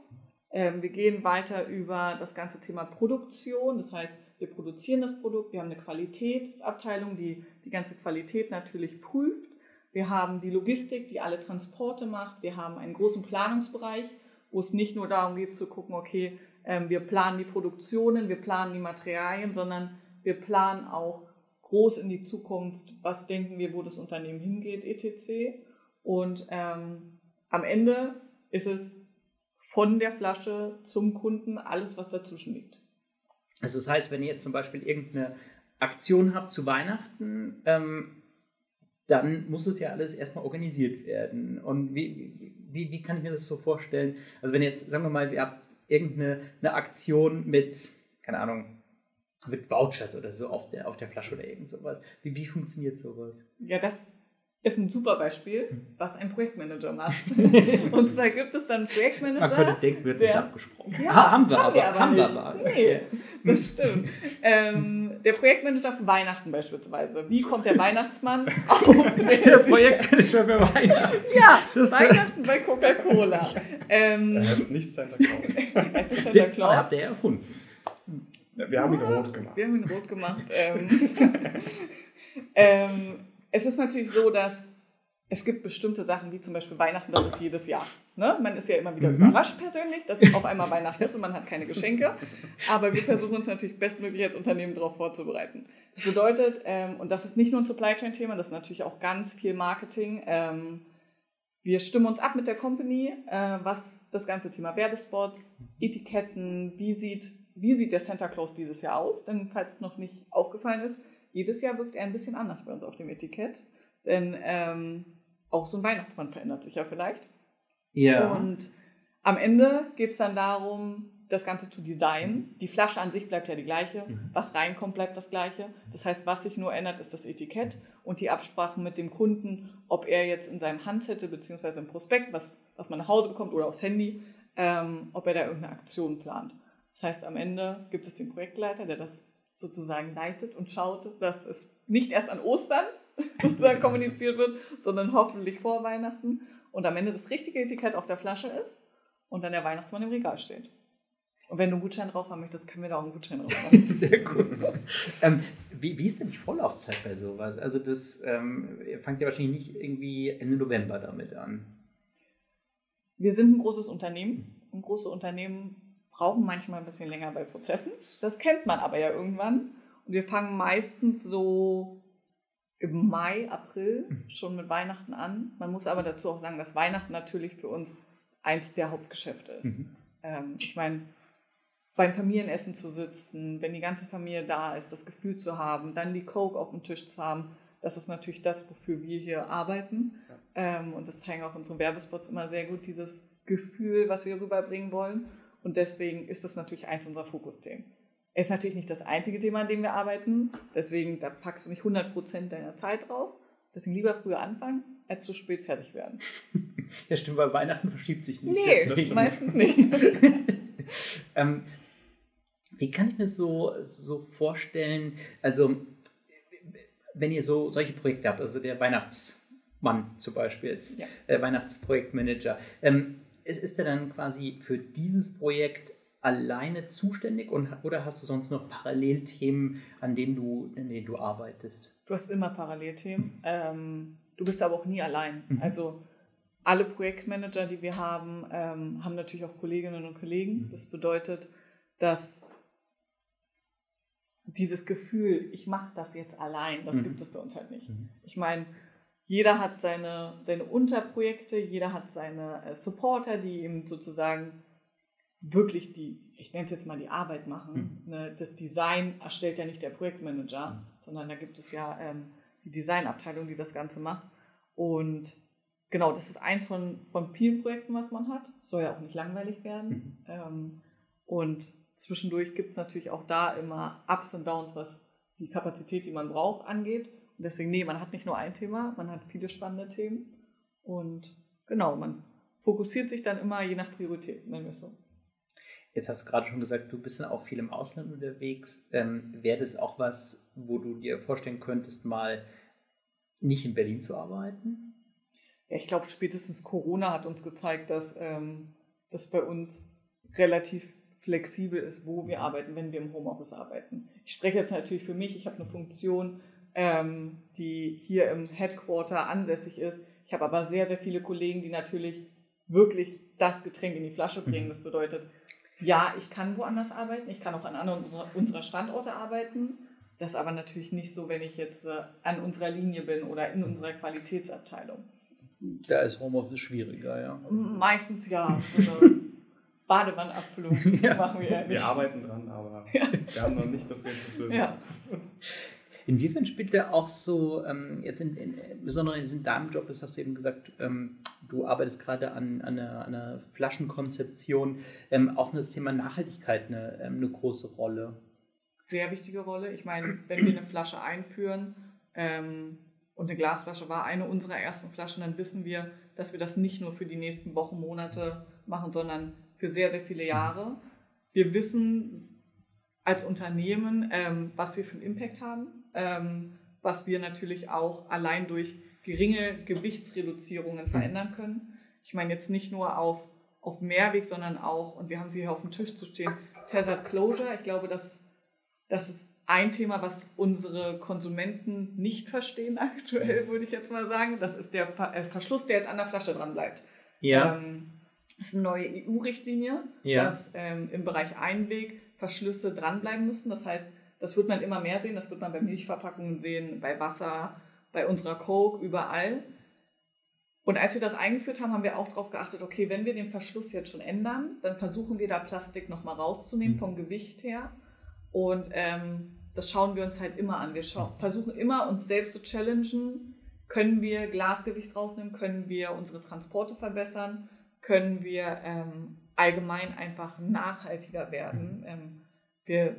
ähm, wir gehen weiter über das ganze Thema Produktion, das heißt, wir produzieren das Produkt, wir haben eine Qualitätsabteilung, die die ganze Qualität natürlich prüft. Wir haben die Logistik, die alle Transporte macht. Wir haben einen großen Planungsbereich, wo es nicht nur darum geht zu gucken, okay, ähm, wir planen die Produktionen, wir planen die Materialien, sondern wir planen auch groß in die Zukunft, was denken wir, wo das Unternehmen hingeht, etc. Und ähm, am Ende ist es von der Flasche zum Kunden alles, was dazwischen liegt. Also das heißt, wenn ihr jetzt zum Beispiel irgendeine Aktion habt zu Weihnachten, ähm, dann muss es ja alles erstmal organisiert werden. Und wie, wie, wie kann ich mir das so vorstellen? Also wenn jetzt, sagen wir mal, ihr habt irgendeine eine Aktion mit, keine Ahnung, mit Vouchers oder so auf der, auf der Flasche oder irgend sowas. Wie, wie funktioniert sowas? Ja, das ist ein super Beispiel, hm. was ein Projektmanager macht. und zwar gibt es dann Projektmanager. Man könnte denken, wird das abgesprochen. Ja, ha, haben wir haben aber. Wir aber haben wir aber. Nee, das stimmt. ähm, der Projektmanager für Weihnachten beispielsweise. Wie kommt der Weihnachtsmann auf Der Projektmanager für Weihnachten. Ja, das Weihnachten bei Coca-Cola. Ähm, er ist nicht Santa Claus. er ist nicht Santa Claus. Hat er erfunden. Wir haben ihn rot gemacht. Wir haben ihn rot gemacht. ähm, ähm, es ist natürlich so, dass es gibt bestimmte Sachen, wie zum Beispiel Weihnachten, das ist jedes Jahr. Ne? Man ist ja immer wieder mhm. überrascht persönlich, dass es auf einmal Weihnachten ist und man hat keine Geschenke. Aber wir versuchen uns natürlich bestmöglich als Unternehmen darauf vorzubereiten. Das bedeutet, ähm, und das ist nicht nur ein Supply Chain-Thema, das ist natürlich auch ganz viel Marketing. Ähm, wir stimmen uns ab mit der Company, äh, was das ganze Thema Werbespots, Etiketten, wie sieht, wie sieht der Santa Claus dieses Jahr aus? Denn falls es noch nicht aufgefallen ist, jedes Jahr wirkt er ein bisschen anders bei uns auf dem Etikett. Denn ähm, auch so ein Weihnachtsmann verändert sich ja vielleicht. Ja. Und am Ende geht es dann darum, das Ganze zu designen. Die Flasche an sich bleibt ja die gleiche. Mhm. Was reinkommt, bleibt das gleiche. Das heißt, was sich nur ändert, ist das Etikett und die Absprachen mit dem Kunden, ob er jetzt in seinem Handzettel bzw. im Prospekt, was, was man nach Hause bekommt oder aufs Handy, ähm, ob er da irgendeine Aktion plant. Das heißt, am Ende gibt es den Projektleiter, der das sozusagen leitet und schaut, dass es nicht erst an Ostern sozusagen kommuniziert wird, sondern hoffentlich vor Weihnachten und am Ende das richtige Etikett auf der Flasche ist und dann der Weihnachtsmann im Regal steht. Und wenn du einen Gutschein drauf haben möchtest, können wir da auch einen Gutschein drauf machen. Sehr gut. ähm, wie, wie, ist denn die Vorlaufzeit bei sowas? Also das ähm, fangt ja wahrscheinlich nicht irgendwie Ende November damit an. Wir sind ein großes Unternehmen und große Unternehmen brauchen manchmal ein bisschen länger bei Prozessen. Das kennt man aber ja irgendwann. Und wir fangen meistens so im Mai, April mhm. schon mit Weihnachten an. Man muss aber dazu auch sagen, dass Weihnachten natürlich für uns eins der Hauptgeschäfte ist. Mhm. Ähm, ich meine, beim Familienessen zu sitzen, wenn die ganze Familie da ist, das Gefühl zu haben, dann die Coke auf dem Tisch zu haben, das ist natürlich das, wofür wir hier arbeiten. Ja. Ähm, und das zeigen auch unsere Werbespots immer sehr gut, dieses Gefühl, was wir rüberbringen wollen. Und deswegen ist das natürlich eins unserer Fokusthemen. Es ist natürlich nicht das einzige Thema, an dem wir arbeiten. Deswegen, da packst du nicht 100% deiner Zeit drauf. Deswegen lieber früher anfangen, als zu spät fertig werden. ja, stimmt, weil Weihnachten verschiebt sich nicht. Nee, meistens nicht. ähm, wie kann ich mir so, so vorstellen, also wenn ihr so solche Projekte habt, also der Weihnachtsmann zum Beispiel, jetzt, ja. äh, Weihnachtsprojektmanager, ähm, ist, ist er dann quasi für dieses Projekt alleine zuständig und, oder hast du sonst noch Parallelthemen, an denen du, an denen du arbeitest? Du hast immer Parallelthemen. Ähm, du bist aber auch nie allein. Mhm. Also alle Projektmanager, die wir haben, ähm, haben natürlich auch Kolleginnen und Kollegen. Mhm. Das bedeutet, dass dieses Gefühl, ich mache das jetzt allein, das mhm. gibt es bei uns halt nicht. Mhm. Ich meine, jeder hat seine, seine Unterprojekte, jeder hat seine äh, Supporter, die ihm sozusagen wirklich die, ich nenne es jetzt mal die Arbeit machen. Mhm. Ne? Das Design erstellt ja nicht der Projektmanager, mhm. sondern da gibt es ja ähm, die Designabteilung, die das Ganze macht. Und genau, das ist eins von, von vielen Projekten, was man hat. Soll ja auch nicht langweilig werden. Mhm. Ähm, und zwischendurch gibt es natürlich auch da immer Ups und Downs, was die Kapazität, die man braucht, angeht. Deswegen, nee, man hat nicht nur ein Thema, man hat viele spannende Themen. Und genau, man fokussiert sich dann immer je nach Priorität, nennen wir es so. Jetzt hast du gerade schon gesagt, du bist dann auch viel im Ausland unterwegs. Ähm, Wäre das auch was, wo du dir vorstellen könntest, mal nicht in Berlin zu arbeiten? Ja, ich glaube, spätestens Corona hat uns gezeigt, dass ähm, das bei uns relativ flexibel ist, wo wir arbeiten, wenn wir im Homeoffice arbeiten. Ich spreche jetzt natürlich für mich. Ich habe eine Funktion, ähm, die hier im Headquarter ansässig ist. Ich habe aber sehr, sehr viele Kollegen, die natürlich wirklich das Getränk in die Flasche bringen. Mhm. Das bedeutet, ja, ich kann woanders arbeiten, ich kann auch an anderen unserer Standorte arbeiten. Das ist aber natürlich nicht so, wenn ich jetzt äh, an unserer Linie bin oder in unserer Qualitätsabteilung. Da ist Homeoffice schwieriger, ja. Meistens ja. So eine Badewannabfüllung ja. machen wir ja nicht. Wir arbeiten dran, aber ja. wir haben noch nicht das Geld dafür. Ja. Inwiefern spielt der auch so, ähm, jetzt in, in, besonders in deinem Job, das hast du eben gesagt, ähm, du arbeitest gerade an, an, einer, einer Flaschenkonzeption, ähm, auch das Thema Nachhaltigkeit eine, ähm, eine große Rolle? Sehr wichtige Rolle. Ich meine, wenn wir eine Flasche einführen ähm, und eine Glasflasche war eine unserer ersten Flaschen, dann wissen wir, dass wir das nicht nur für die nächsten Wochen, Monate machen, sondern für sehr, sehr viele Jahre. Wir wissen, als Unternehmen, ähm, was wir für einen Impact haben, was wir natürlich auch allein durch geringe Gewichtsreduzierungen mhm. verändern können. Ich meine jetzt nicht nur auf, auf Mehrweg, sondern auch, und wir haben sie hier auf dem Tisch zu stehen, Tessert Closure. Ich glaube, das, das ist ein Thema, was unsere Konsumenten nicht verstehen aktuell, würde ich jetzt mal sagen. Das ist der äh, Verschluss, der jetzt an der Flasche dran bleibt. Ja. Ähm, das ist eine neue EU-Richtlinie, ja. dass ähm, im Bereich Einweg Verschlüsse dranbleiben müssen. Das heißt, das wird man immer mehr sehen. Das wird man bei Milchverpackungen sehen, bei Wasser, bei unserer Coke, überall. Und als wir das eingeführt haben, haben wir auch darauf geachtet, okay, wenn wir den Verschluss jetzt schon ändern, dann versuchen wir da Plastik nochmal rauszunehmen mhm. vom Gewicht her. Und ähm, das schauen wir uns halt immer an. Wir versuchen immer, uns selbst zu challengen. Können wir Glasgewicht rausnehmen? Können wir unsere Transporte verbessern? Können wir ähm, allgemein einfach nachhaltiger werden. Mhm. Ähm, wir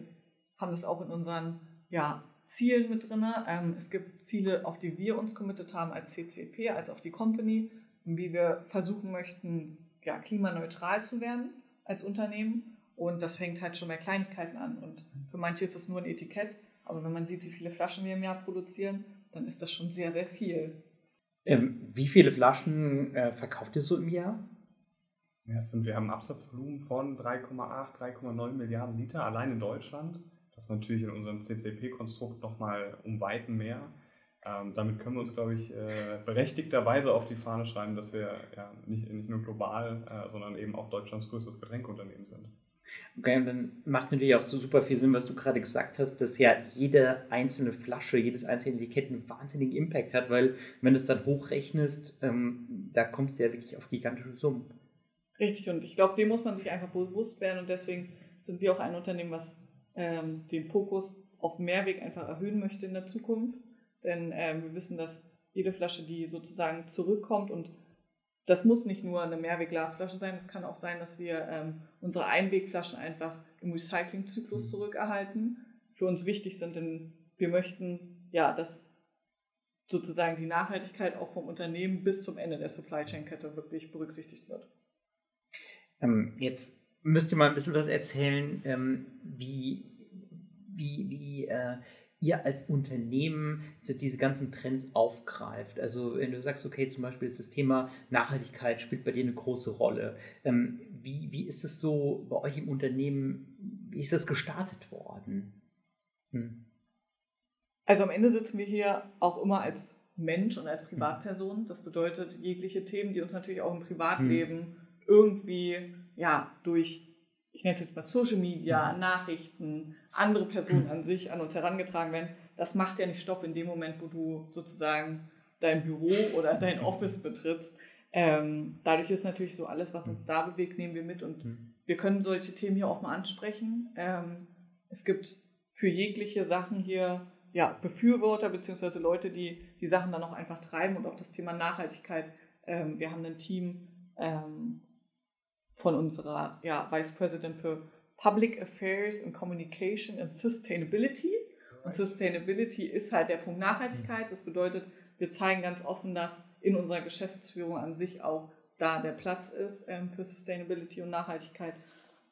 haben das auch in unseren ja, Zielen mit drin. Ähm, es gibt Ziele, auf die wir uns committed haben als CCP, als auch die Company, wie wir versuchen möchten, ja, klimaneutral zu werden als Unternehmen. Und das fängt halt schon bei Kleinigkeiten an. Und für manche ist das nur ein Etikett. Aber wenn man sieht, wie viele Flaschen wir im Jahr produzieren, dann ist das schon sehr, sehr viel. Ähm, wie viele Flaschen äh, verkauft ihr so im Jahr? Ja, sind, wir haben ein Absatzvolumen von 3,8, 3,9 Milliarden Liter allein in Deutschland. Das ist natürlich in unserem CCP-Konstrukt nochmal um Weiten mehr. Ähm, damit können wir uns, glaube ich, äh, berechtigterweise auf die Fahne schreiben, dass wir ja, nicht, nicht nur global, äh, sondern eben auch Deutschlands größtes Getränkeunternehmen sind. Okay, und dann macht natürlich auch so super viel Sinn, was du gerade gesagt hast, dass ja jede einzelne Flasche, jedes einzelne Etikett einen wahnsinnigen Impact hat, weil wenn du es dann hochrechnest, ähm, da kommst du ja wirklich auf gigantische Summen. Richtig, und ich glaube, dem muss man sich einfach bewusst werden und deswegen sind wir auch ein Unternehmen, was ähm, den Fokus auf Mehrweg einfach erhöhen möchte in der Zukunft. Denn ähm, wir wissen, dass jede Flasche, die sozusagen zurückkommt und das muss nicht nur eine Mehrwegglasflasche sein, es kann auch sein, dass wir ähm, unsere Einwegflaschen einfach im Recyclingzyklus mhm. zurückerhalten. Für uns wichtig sind, denn wir möchten ja, dass sozusagen die Nachhaltigkeit auch vom Unternehmen bis zum Ende der Supply Chain Kette wirklich berücksichtigt wird. Ähm, jetzt müsst ihr mal ein bisschen was erzählen, ähm, wie, wie, wie äh, ihr als Unternehmen diese ganzen Trends aufgreift. Also wenn du sagst, okay, zum Beispiel jetzt das Thema Nachhaltigkeit spielt bei dir eine große Rolle. Ähm, wie, wie ist es so bei euch im Unternehmen, wie ist das gestartet worden? Hm. Also am Ende sitzen wir hier auch immer als Mensch und als Privatperson. Das bedeutet, jegliche Themen, die uns natürlich auch im Privatleben hm. irgendwie ja, durch ich nenne es jetzt mal Social Media, Nachrichten, andere Personen an sich an uns herangetragen werden, das macht ja nicht Stopp in dem Moment, wo du sozusagen dein Büro oder dein Office betrittst. Ähm, dadurch ist natürlich so alles, was uns da bewegt, nehmen wir mit und mhm. wir können solche Themen hier auch mal ansprechen. Ähm, es gibt für jegliche Sachen hier ja, Befürworter bzw. Leute, die die Sachen dann auch einfach treiben und auch das Thema Nachhaltigkeit. Ähm, wir haben ein Team, ähm, von unserer ja, Vice President für Public Affairs and Communication and Sustainability. Und Sustainability ist halt der Punkt Nachhaltigkeit. Das bedeutet, wir zeigen ganz offen, dass in unserer Geschäftsführung an sich auch da der Platz ist ähm, für Sustainability und Nachhaltigkeit.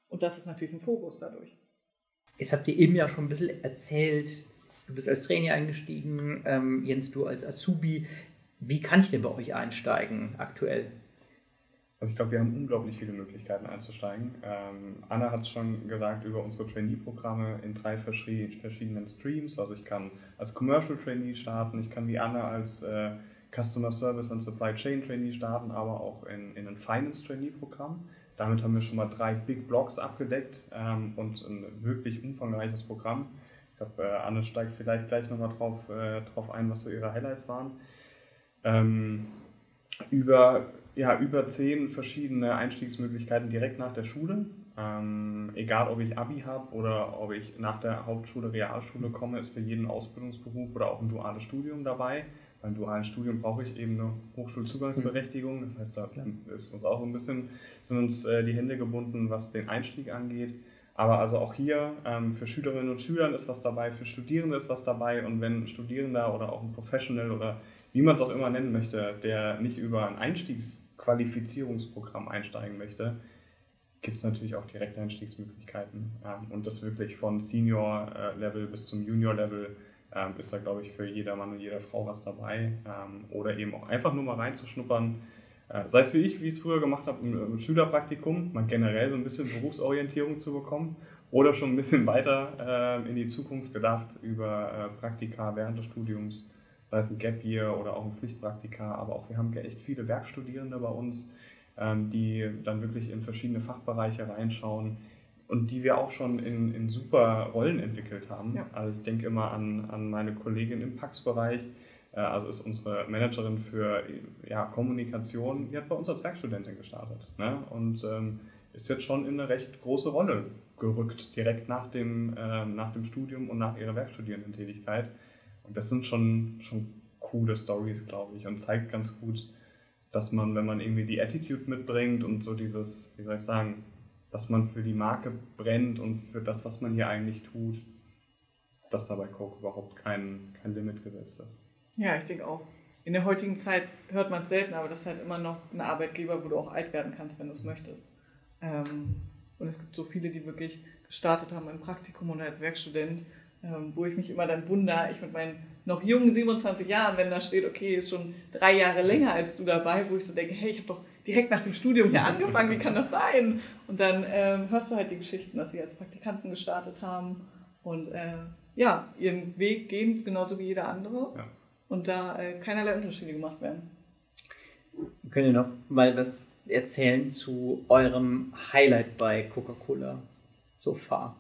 Und das ist natürlich ein Fokus dadurch. Jetzt habt ihr eben ja schon ein bisschen erzählt, du bist als Trainer eingestiegen, ähm, Jens, du als Azubi. Wie kann ich denn bei euch einsteigen aktuell? Also ich glaube, wir haben unglaublich viele Möglichkeiten einzusteigen. Ähm, Anna hat es schon gesagt über unsere Trainee-Programme in drei verschiedenen Streams. Also ich kann als Commercial Trainee starten, ich kann wie Anna als äh, Customer Service und Supply Chain Trainee starten, aber auch in, in ein Finance Trainee-Programm. Damit haben wir schon mal drei Big Blocks abgedeckt ähm, und ein wirklich umfangreiches Programm. Ich glaube, äh, Anne steigt vielleicht gleich nochmal drauf, äh, drauf ein, was so ihre Highlights waren. Ähm, über ja, über zehn verschiedene Einstiegsmöglichkeiten direkt nach der Schule. Ähm, egal, ob ich Abi habe oder ob ich nach der Hauptschule, Realschule komme, ist für jeden Ausbildungsberuf oder auch ein duales Studium dabei. Beim dualen Studium brauche ich eben eine Hochschulzugangsberechtigung. Das heißt, da ist uns auch ein bisschen sind uns äh, die Hände gebunden, was den Einstieg angeht. Aber also auch hier ähm, für Schülerinnen und Schüler ist was dabei, für Studierende ist was dabei. Und wenn ein Studierender oder auch ein Professional oder wie man es auch immer nennen möchte, der nicht über ein Einstiegs Qualifizierungsprogramm einsteigen möchte, gibt es natürlich auch Direkteinstiegsmöglichkeiten. Ähm, und das wirklich von Senior-Level bis zum Junior-Level ähm, ist da, glaube ich, für jeder Mann und jede Frau was dabei. Ähm, oder eben auch einfach nur mal reinzuschnuppern. Äh, sei es wie ich, wie ich es früher gemacht habe, im Schülerpraktikum, mal generell so ein bisschen Berufsorientierung zu bekommen. Oder schon ein bisschen weiter in die Zukunft gedacht über äh, Praktika während des Studiums sei es ein Gap Year oder auch ein Pflichtpraktika, aber auch wir haben echt viele Werkstudierende bei uns, ähm, die dann wirklich in verschiedene Fachbereiche reinschauen und die wir auch schon in, in super Rollen entwickelt haben. Ja. Also ich denke immer an, an meine Kollegin im Pax-Bereich, äh, also ist unsere Managerin für ja, Kommunikation, die hat bei uns als Werkstudentin gestartet ne? und ähm, ist jetzt schon in eine recht große Rolle gerückt, direkt nach dem, äh, nach dem Studium und nach ihrer Werkstudierendentätigkeit. Und das sind schon, schon coole Stories, glaube ich, und zeigt ganz gut, dass man, wenn man irgendwie die Attitude mitbringt und so dieses, wie soll ich sagen, dass man für die Marke brennt und für das, was man hier eigentlich tut, dass da bei Coke überhaupt kein, kein Limit gesetzt ist. Ja, ich denke auch. In der heutigen Zeit hört man es selten, aber das ist halt immer noch ein Arbeitgeber, wo du auch alt werden kannst, wenn du es möchtest. Ähm, und es gibt so viele, die wirklich gestartet haben im Praktikum oder als Werkstudent ähm, wo ich mich immer dann wundere, ich mit meinen noch jungen 27 Jahren, wenn da steht, okay, ist schon drei Jahre länger als du dabei, wo ich so denke, hey, ich habe doch direkt nach dem Studium hier angefangen, wie kann das sein? Und dann ähm, hörst du halt die Geschichten, dass sie als Praktikanten gestartet haben und äh, ja, ihren Weg gehen, genauso wie jeder andere. Ja. Und da äh, keinerlei Unterschiede gemacht werden. Könnt ihr noch mal was erzählen zu eurem Highlight bei Coca-Cola? so far?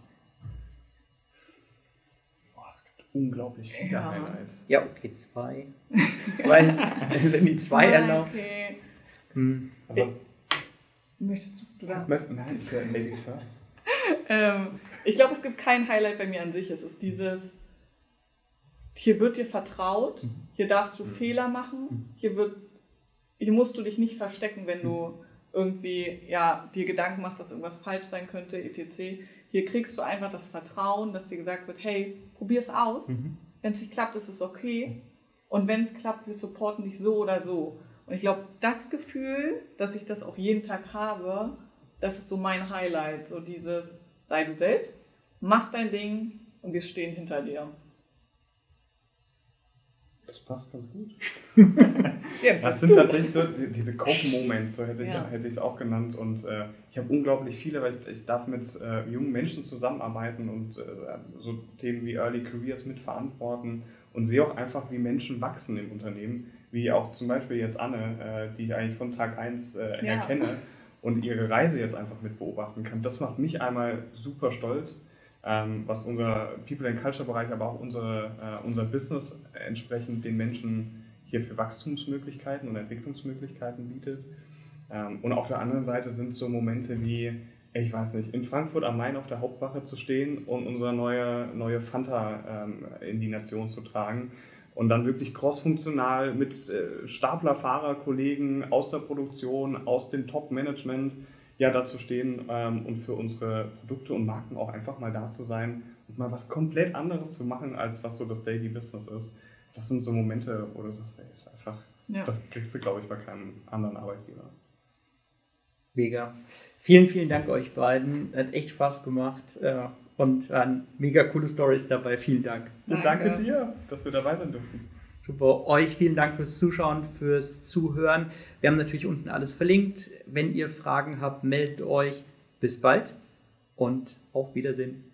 Unglaublich viele ja. Highlights. Ja, okay, zwei. zwei sind die zwei, zwei erlaubt. Okay. Hm. Also, Möchtest du da? Nein, ich höre Ladies first. ähm, ich glaube, es gibt kein Highlight bei mir an sich. Es ist dieses, hier wird dir vertraut, mhm. hier darfst du mhm. Fehler machen, mhm. hier, wird, hier musst du dich nicht verstecken, wenn du mhm. irgendwie ja, dir Gedanken machst, dass irgendwas falsch sein könnte, etc. Hier kriegst du einfach das Vertrauen, dass dir gesagt wird, hey, probier es aus. Mhm. Wenn es nicht klappt, ist es okay. Und wenn es klappt, wir supporten dich so oder so. Und ich glaube, das Gefühl, dass ich das auch jeden Tag habe, das ist so mein Highlight. So dieses, sei du selbst, mach dein Ding und wir stehen hinter dir. Das passt ganz gut. Jetzt das sind du. tatsächlich so diese Cope-Moments, so hätte ich ja. es auch genannt. Und äh, ich habe unglaublich viele, weil ich, ich darf mit äh, jungen Menschen zusammenarbeiten und äh, so Themen wie Early Careers mitverantworten und sehe auch einfach, wie Menschen wachsen im Unternehmen wie auch zum Beispiel jetzt Anne, äh, die ich eigentlich von Tag 1 äh, ja. erkenne und ihre Reise jetzt einfach mit beobachten kann. Das macht mich einmal super stolz, ähm, was unser People and Culture Bereich, aber auch unsere, äh, unser Business entsprechend den Menschen hier für Wachstumsmöglichkeiten und Entwicklungsmöglichkeiten bietet. Ähm, und auf der anderen Seite sind so Momente wie, ich weiß nicht, in Frankfurt am Main auf der Hauptwache zu stehen und unsere neue, neue Fanta ähm, in die Nation zu tragen und dann wirklich crossfunktional mit äh, Staplerfahrerkollegen aus der Produktion, aus dem Top-Management ja dazu stehen ähm, und für unsere Produkte und Marken auch einfach mal da zu sein und mal was komplett anderes zu machen, als was so das Daily Business ist. Das sind so Momente, wo du sagst, ey, ist einfach, ja. das kriegst du, glaube ich, bei keinem anderen Arbeitgeber. Mega. Vielen, vielen Dank euch beiden. Hat echt Spaß gemacht. Äh, und waren mega coole Stories dabei. Vielen Dank. Danke. danke dir, dass wir dabei sein durften. Super. Euch vielen Dank fürs Zuschauen, fürs Zuhören. Wir haben natürlich unten alles verlinkt. Wenn ihr Fragen habt, meldet euch. Bis bald und auf Wiedersehen.